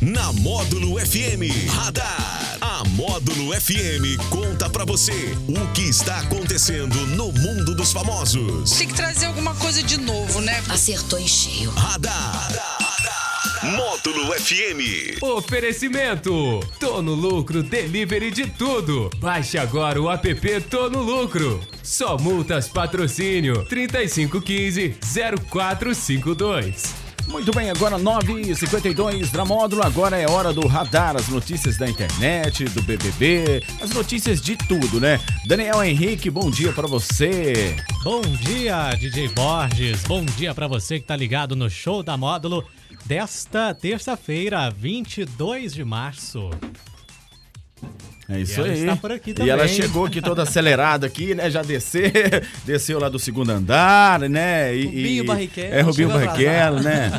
Na Módulo FM Radar. A Módulo FM conta pra você o que está acontecendo no mundo dos famosos. Tem que trazer alguma coisa de novo, né? Acertou em cheio. Radar. Módulo FM. Oferecimento: Tô no Lucro Delivery de tudo. Baixe agora o app Tô no Lucro. Só multas patrocínio 3515 0452. Muito bem, agora 9h52 da módulo. Agora é hora do radar, as notícias da internet, do BBB, as notícias de tudo, né? Daniel Henrique, bom dia para você. Bom dia, DJ Borges. Bom dia para você que tá ligado no show da módulo desta terça-feira, 22 de março. É isso E ela aí. está por aqui E ela também. chegou aqui toda acelerada aqui, né? Já desceu, desceu lá do segundo andar, né? E, Rubinho e- Barrichello, É, Rubinho Barrichello, né?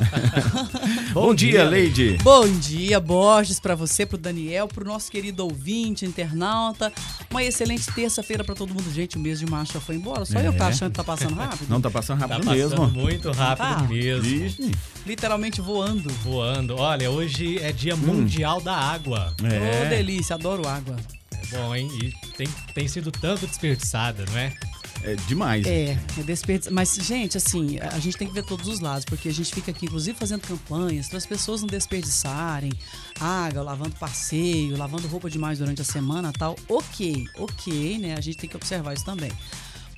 Bom, dia, dia, Leide. Bom dia, Borges, pra você, pro Daniel, pro nosso querido ouvinte, internauta. Uma excelente terça-feira pra todo mundo. Gente, o mês de março já foi embora. Só eu que tá É. achando que tá passando rápido. Não, tá passando Tá rápido passando mesmo. muito rápido Tá. mesmo. Ixi. Literalmente voando. Voando. Olha, hoje é dia mundial da água. Ô, É. delícia, adoro água. É bom, hein? E tem, tem sido tanto desperdiçada, não é? É demais. É, é desperdício. Mas, gente, assim, a gente tem que ver todos os lados, porque a gente fica aqui, inclusive, fazendo campanhas para as pessoas não desperdiçarem água, lavando passeio, lavando roupa demais durante a semana tal. Ok, ok, né? A gente tem que observar isso também.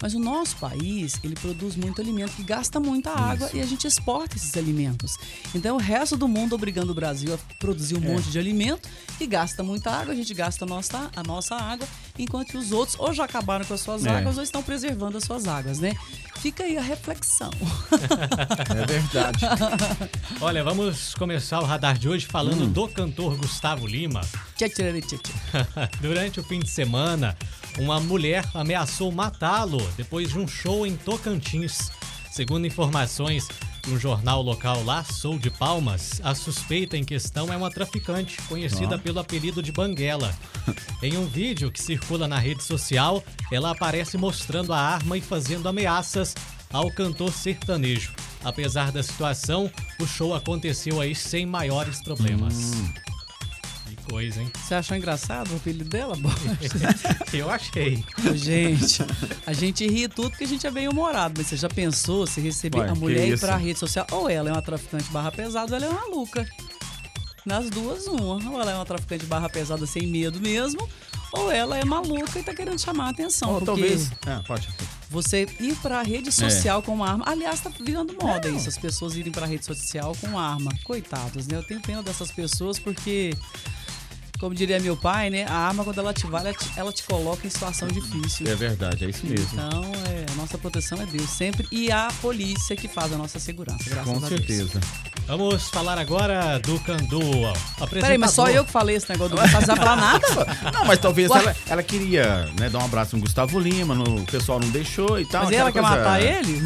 Mas o nosso país, ele produz muito alimento que gasta muita água e a gente exporta esses alimentos. Então, o resto do mundo obrigando o Brasil a produzir um monte de alimento que gasta muita água, a gente gasta a nossa, a nossa água, enquanto que os outros ou já acabaram com as suas É. águas ou estão preservando as suas águas, né? Fica aí a reflexão. É verdade. Olha, vamos começar o radar de hoje falando do cantor Gustavo Lima. Tchê, tchê, tchê. Durante o fim de semana, uma mulher ameaçou matá-lo depois de um show em Tocantins. Segundo informações de um jornal local lá, Sou de Palmas, a suspeita em questão é uma traficante conhecida pelo apelido de Banguela. Em um vídeo que circula na rede social, ela aparece mostrando a arma e fazendo ameaças ao cantor sertanejo. Apesar da situação, o show aconteceu aí sem maiores problemas. Que coisa, hein? Você achou engraçado o apelido dela? Eu achei. Gente, a gente ri tudo porque a gente é bem humorado, mas você já pensou se receber Ué, a que mulher ir pra rede social? Ou ela é uma traficante barra pesada ou ela é uma maluca. Nas duas, uma. Ou ela é uma traficante barra pesada sem medo mesmo, ou ela é maluca e tá querendo chamar a atenção. Ou talvez. Ah, pode. você ir pra É. rede social com uma arma. Aliás, tá virando moda isso, as pessoas irem pra rede social com arma. Coitados, né? Eu tenho pena dessas pessoas porque. Como diria meu pai, né? A arma, quando ela te vale, ela te, ela te coloca em situação difícil. É verdade, é isso mesmo. Então, é, a nossa proteção é Deus sempre. E a polícia que faz a nossa segurança, graças Com a Deus. Vamos falar agora do Candu. Peraí, mas só eu que falei esse negócio do não precisava falar nada? Não, mas talvez Ué? ela, ela queria né, dar um abraço no Gustavo Lima, no, o pessoal não deixou e tal. Mas ela quer coisa- matar ele?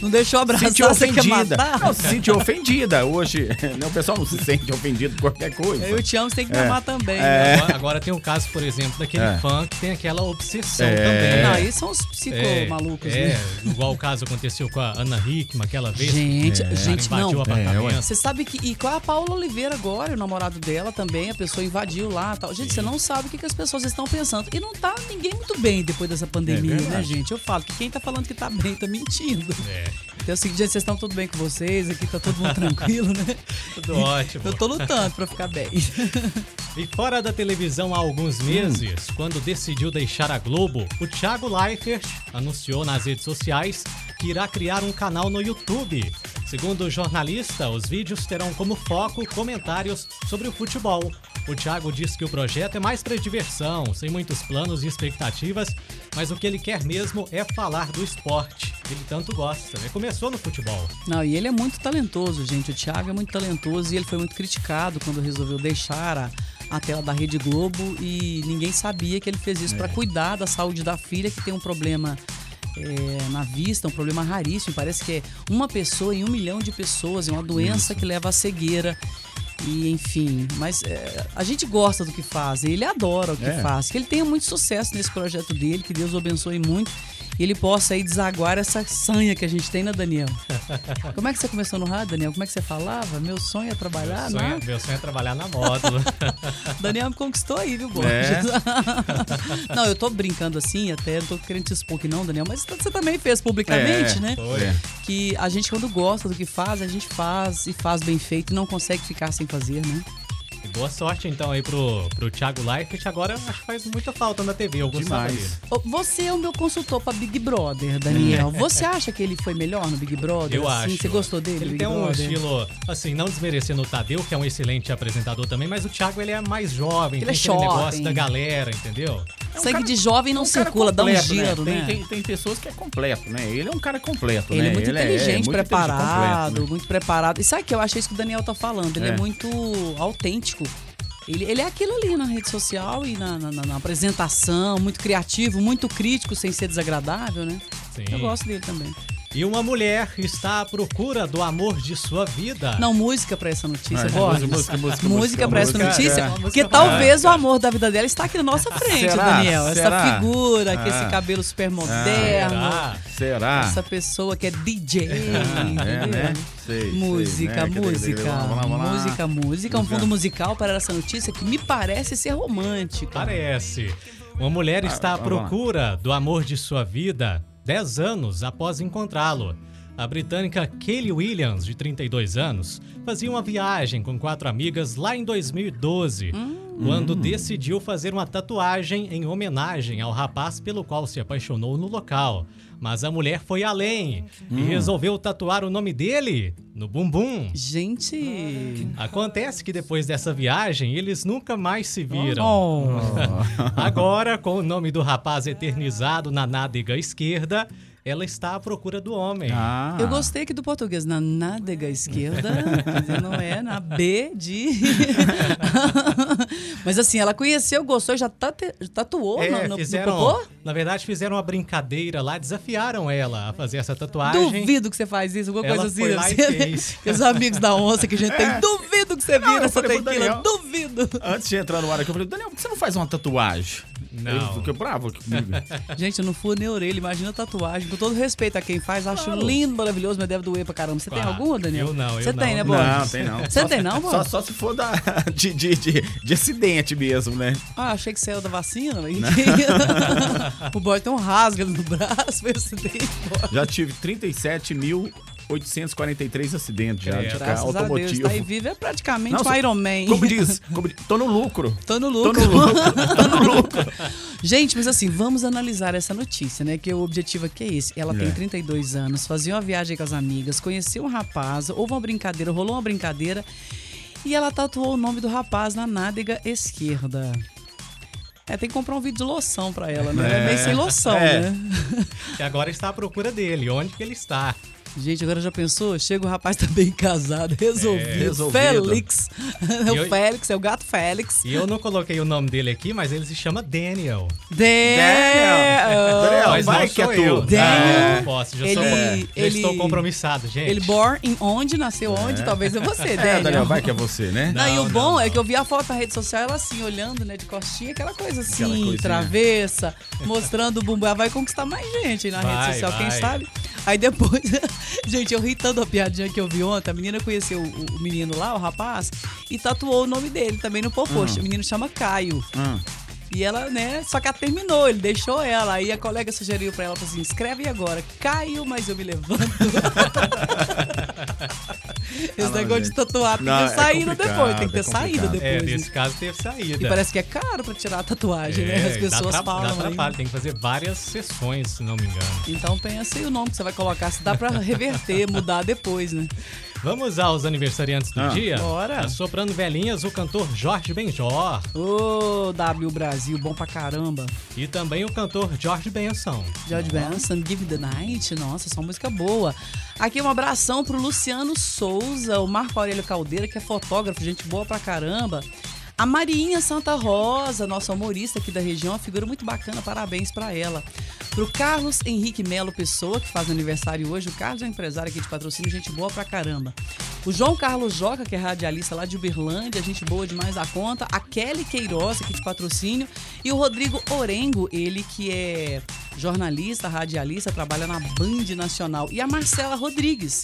Não deixou abraçar, Sentiu ofendida. Não, se sentiu ofendida. Hoje, né, o pessoal não se sente ofendido por qualquer coisa. Eu te amo, você tem que me É. amar também. É. né? Agora, agora tem o caso, por exemplo, daquele É. fã que tem aquela obsessão É. também. Não, aí são os psico É, malucos, é, né? igual o caso aconteceu com a Ana Hickman aquela vez. Gente, que gente, invadiu não. o apartamento. É. Você sabe que. E com a Paula Oliveira agora, o namorado dela também, a pessoa invadiu lá tal. Gente, você não sabe o que, que as pessoas estão pensando. E não tá ninguém muito bem depois dessa pandemia, É né, gente? Eu falo que quem tá falando que tá bem tá mentindo. É, Então é o seguinte, gente, vocês estão tudo bem com vocês, aqui tá todo mundo tranquilo, né? tudo ótimo. Eu tô lutando pra ficar bem. E fora da televisão há alguns meses, quando decidiu deixar a Globo, o Thiago Leifert anunciou nas redes sociais que irá criar um canal no YouTube. Segundo o jornalista, os vídeos terão como foco comentários sobre o futebol. O Thiago diz que o projeto é mais para diversão, sem muitos planos e expectativas, mas o que ele quer mesmo é falar do esporte. Ele tanto gosta, né? Começou no futebol. Não, e ele é muito talentoso, gente. O Thiago é muito talentoso e ele foi muito criticado quando resolveu deixar a, a tela da Rede Globo e ninguém sabia que ele fez isso pra cuidar da saúde da filha que tem um problema é, na vista, um problema raríssimo. Parece que é uma pessoa em um milhão de pessoas, é uma doença que leva à cegueira. E enfim, mas é, a gente gosta do que faz, ele adora o que É. faz, que ele tenha muito sucesso nesse projeto dele, que Deus o abençoe muito. E ele possa aí desaguar essa sanha que a gente tem, né, Daniel? Como é que você começou no rádio, Daniel? Como é que você falava? Meu sonho é trabalhar, meu, sonho, né? meu sonho é trabalhar na módulo. Daniel me conquistou aí, viu, Borges? É. não, eu tô brincando assim, até não tô querendo te expor que não, Daniel, mas você também fez publicamente, é, né? Foi. Que a gente, quando gosta do que faz, a gente faz e faz bem feito e não consegue ficar sem fazer, né? E boa sorte então aí pro, pro Thiago Leifert. Agora acho que faz muita falta na TV. Eu gostava dele. Você é o meu consultor pra Big Brother, Daniel. Você acha que ele foi melhor no Big Brother? Eu assim? acho. Você gostou dele? Ele Big tem um Brother? estilo, assim, não desmerecendo o Tadeu, que é um excelente apresentador também, mas o Thiago ele é mais jovem, Ele tem é aquele negócio da galera, entendeu? É um Sangue cara- de jovem não um circula, dá um completo, giro, né? Tem, tem, tem pessoas que é completo, né? Ele é um cara completo, Ele né? é muito inteligente, muito preparado, completo, né? muito preparado. E sabe o que eu achei isso que o Daniel tá falando? Ele é, É. muito autêntico. Ele, ele é aquilo ali na rede social e na, na- na- na apresentação, muito criativo, muito crítico, sem ser desagradável, né? Sim. Eu gosto dele também. E uma mulher está à procura do amor de sua vida. Não, música pra essa notícia, É, Borges. música, música, música, Música pra essa notícia, é. porque talvez o amor da vida dela está aqui na nossa frente, Será? Daniel. Essa Será? figura, com esse Ah. cabelo super moderno. Será? Será? Essa pessoa que é DJ, É, entendeu? né? Sei, sei, Música, né? música, Vamos lá, vamos lá. música, música, um Música. fundo musical para essa notícia que me parece ser romântico. Parece. Uma mulher está à procura do amor de sua vida 10 anos após encontrá-lo. A britânica Kaylee Williams, de 32 anos, fazia uma viagem com quatro amigas lá em 2012, quando decidiu fazer uma tatuagem em homenagem ao rapaz pelo qual se apaixonou no local. Mas a mulher foi além e resolveu tatuar o nome dele no bumbum. Gente. Acontece que depois dessa viagem, eles nunca mais se viram. Oh. Agora, com o nome do rapaz eternizado na nádega esquerda, ela está à procura do homem. Ah. Eu gostei aqui do português, na nádega esquerda, quer dizer, não é na B de. Mas assim, ela conheceu, gostou, já tate- tatuou É, no, no, no fizeram, popô? na verdade, fizeram uma brincadeira lá, desafiaram ela a fazer essa tatuagem. Duvido que você faz isso, alguma Ela coisa assim. foi deve lá e fez. Os amigos da onça que a gente tem, duvido que você vira essa tequila, Daniel. duvido. Antes de entrar no ar aqui, eu falei, Daniel, por que você não faz uma tatuagem? Não. Ele ficou bravo aqui comigo. Gente, eu não furo nem orelha, imagina a tatuagem. Com todo respeito a quem faz, acho Claro. lindo, maravilhoso, mas deve doer pra caramba. Você tem Claro. alguma, Daniel? Eu não, eu Você tem, não. né, Borges? Não, tem não. Você Só- tem não, Só, Borges? só se for da, de, de, de, de acidente mesmo, né? Ah, achei que saiu da vacina. o Borges tem um rasgo no braço, foi acidente. Borges. Já tive 37.843 acidentes já É, de carro Graças a Deus, automotivo. tá aí vivo, é praticamente Não, um só- Iron Man. Como diz, como diz, tô no lucro. Tô no Tô lucro. no lucro, tô no lucro. Gente, mas assim, vamos analisar essa notícia, né? Que o objetivo aqui é esse. Ela tem É. 32 anos, fazia uma viagem com as amigas, conheceu um rapaz, houve uma brincadeira, rolou uma brincadeira e ela tatuou o nome do rapaz na nádega esquerda. É, tem que comprar um vídeo de loção pra ela, né? Ela é meio sem loção, É. né? E agora está à procura dele. Onde que ele está? Gente, agora já pensou? Chega o rapaz tá bem casado, resolvido. É, resolvido. Félix. É o eu- Félix, é o gato Félix. E eu não coloquei o nome dele aqui, mas ele se chama Daniel. Daniel. Daniel, mas vai não que é tu. eu. Daniel. Ah, não posso, já, sou, Ele- já ele- estou compromissado, gente. Ele born em onde, nasceu onde, talvez é você, É, Daniel. Daniel, vai que é você, né? Não, e o Não, bom não, é não. que eu vi a foto na rede social, ela assim, olhando, né, de costinha, aquela coisa assim, Aquela travessa, mostrando o bumbum. Ela vai conquistar mais gente aí na Vai, rede social, quem vai. sabe? Aí depois, gente, eu ri tanto da piadinha que eu vi ontem. A menina conheceu o, o menino lá, o rapaz, e tatuou o nome dele também no poposte. O menino chama Caio. Hum. E ela, né, só que ela terminou, ele deixou ela. Aí a colega sugeriu pra ela, falou assim, escreve agora, Caio, mas eu me levanto. Esse Ah, negócio de gente. tatuar tem Não, que é ter saída complicado, depois, tem que ter é saída depois. É, né? nesse caso teve saída. E parece que é caro pra tirar a tatuagem, né? As É, pessoas dá, tra- falam. dá aí. trabalho, tem que fazer várias sessões, se não me engano. Então pensa aí o nome que você vai colocar, se dá pra reverter, mudar depois, né? Vamos aos aniversariantes do Ah, dia? bora. Soprando velhinhas, o cantor Jorge Benjor Ô, W Brasil, bom pra caramba. e também o cantor George Benson. George Benson, Give the Night, nossa, só música boa. Aqui um abração pro Luciano Souza, o Marco Aurélio Caldeira, que é fotógrafo, gente boa pra caramba. A Marinha Santa Rosa, nossa humorista aqui da região, uma figura muito bacana, parabéns pra ela. Pro Carlos Henrique Melo Pessoa, que faz aniversário hoje, o Carlos é um empresário aqui de patrocínio, gente boa pra caramba. O João Carlos Joca, que é radialista lá de Uberlândia, gente boa demais da conta. A Kelly Queiroz, aqui de patrocínio. E o Rodrigo Orengo, ele que é jornalista, radialista, trabalha na Band Nacional. E a Marcela Rodrigues.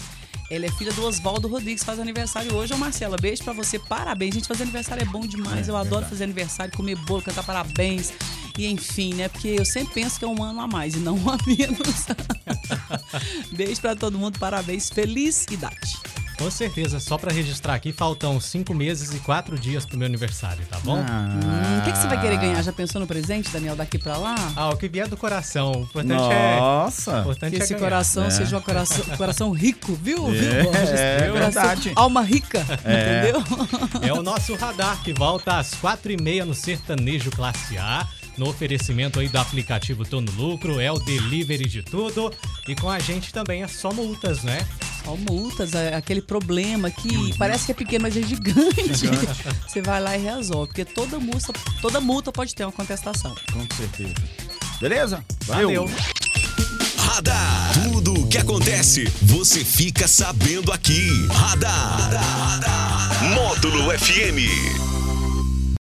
Ela é filha do Oswaldo Rodrigues, faz aniversário hoje. Ô, Marcela, beijo pra você, parabéns. Gente, fazer aniversário é bom demais. eu adoro fazer aniversário, comer bolo, cantar parabéns. E enfim, né? Porque eu sempre penso que é um ano a mais e não um a menos. beijo pra todo mundo, parabéns, feliz idade. Com certeza, só pra registrar aqui, faltam cinco meses e quatro dias pro meu aniversário, tá bom? Hum, O que, que você vai querer ganhar? Já pensou no presente, Daniel, daqui pra lá? Ah, o que vier do coração. O importante é. O Nossa. importante Que é esse ganhar. coração seja um coração, coração rico, viu? É, viu, Borges? é Coração- verdade. Alma rica, entendeu? É o nosso radar que volta às quatro e meia no Sertanejo Classe A. No oferecimento aí do aplicativo Tô no Lucro, é o delivery de tudo. E com a gente também é só multas, né? Só multas, aquele problema que parece que é pequeno, mas é gigante. Você vai lá e resolve, porque toda multa, toda multa pode ter uma contestação. Com certeza. Beleza? Valeu. Radar. Tudo o que acontece, você fica sabendo aqui. Radar. Módulo FM.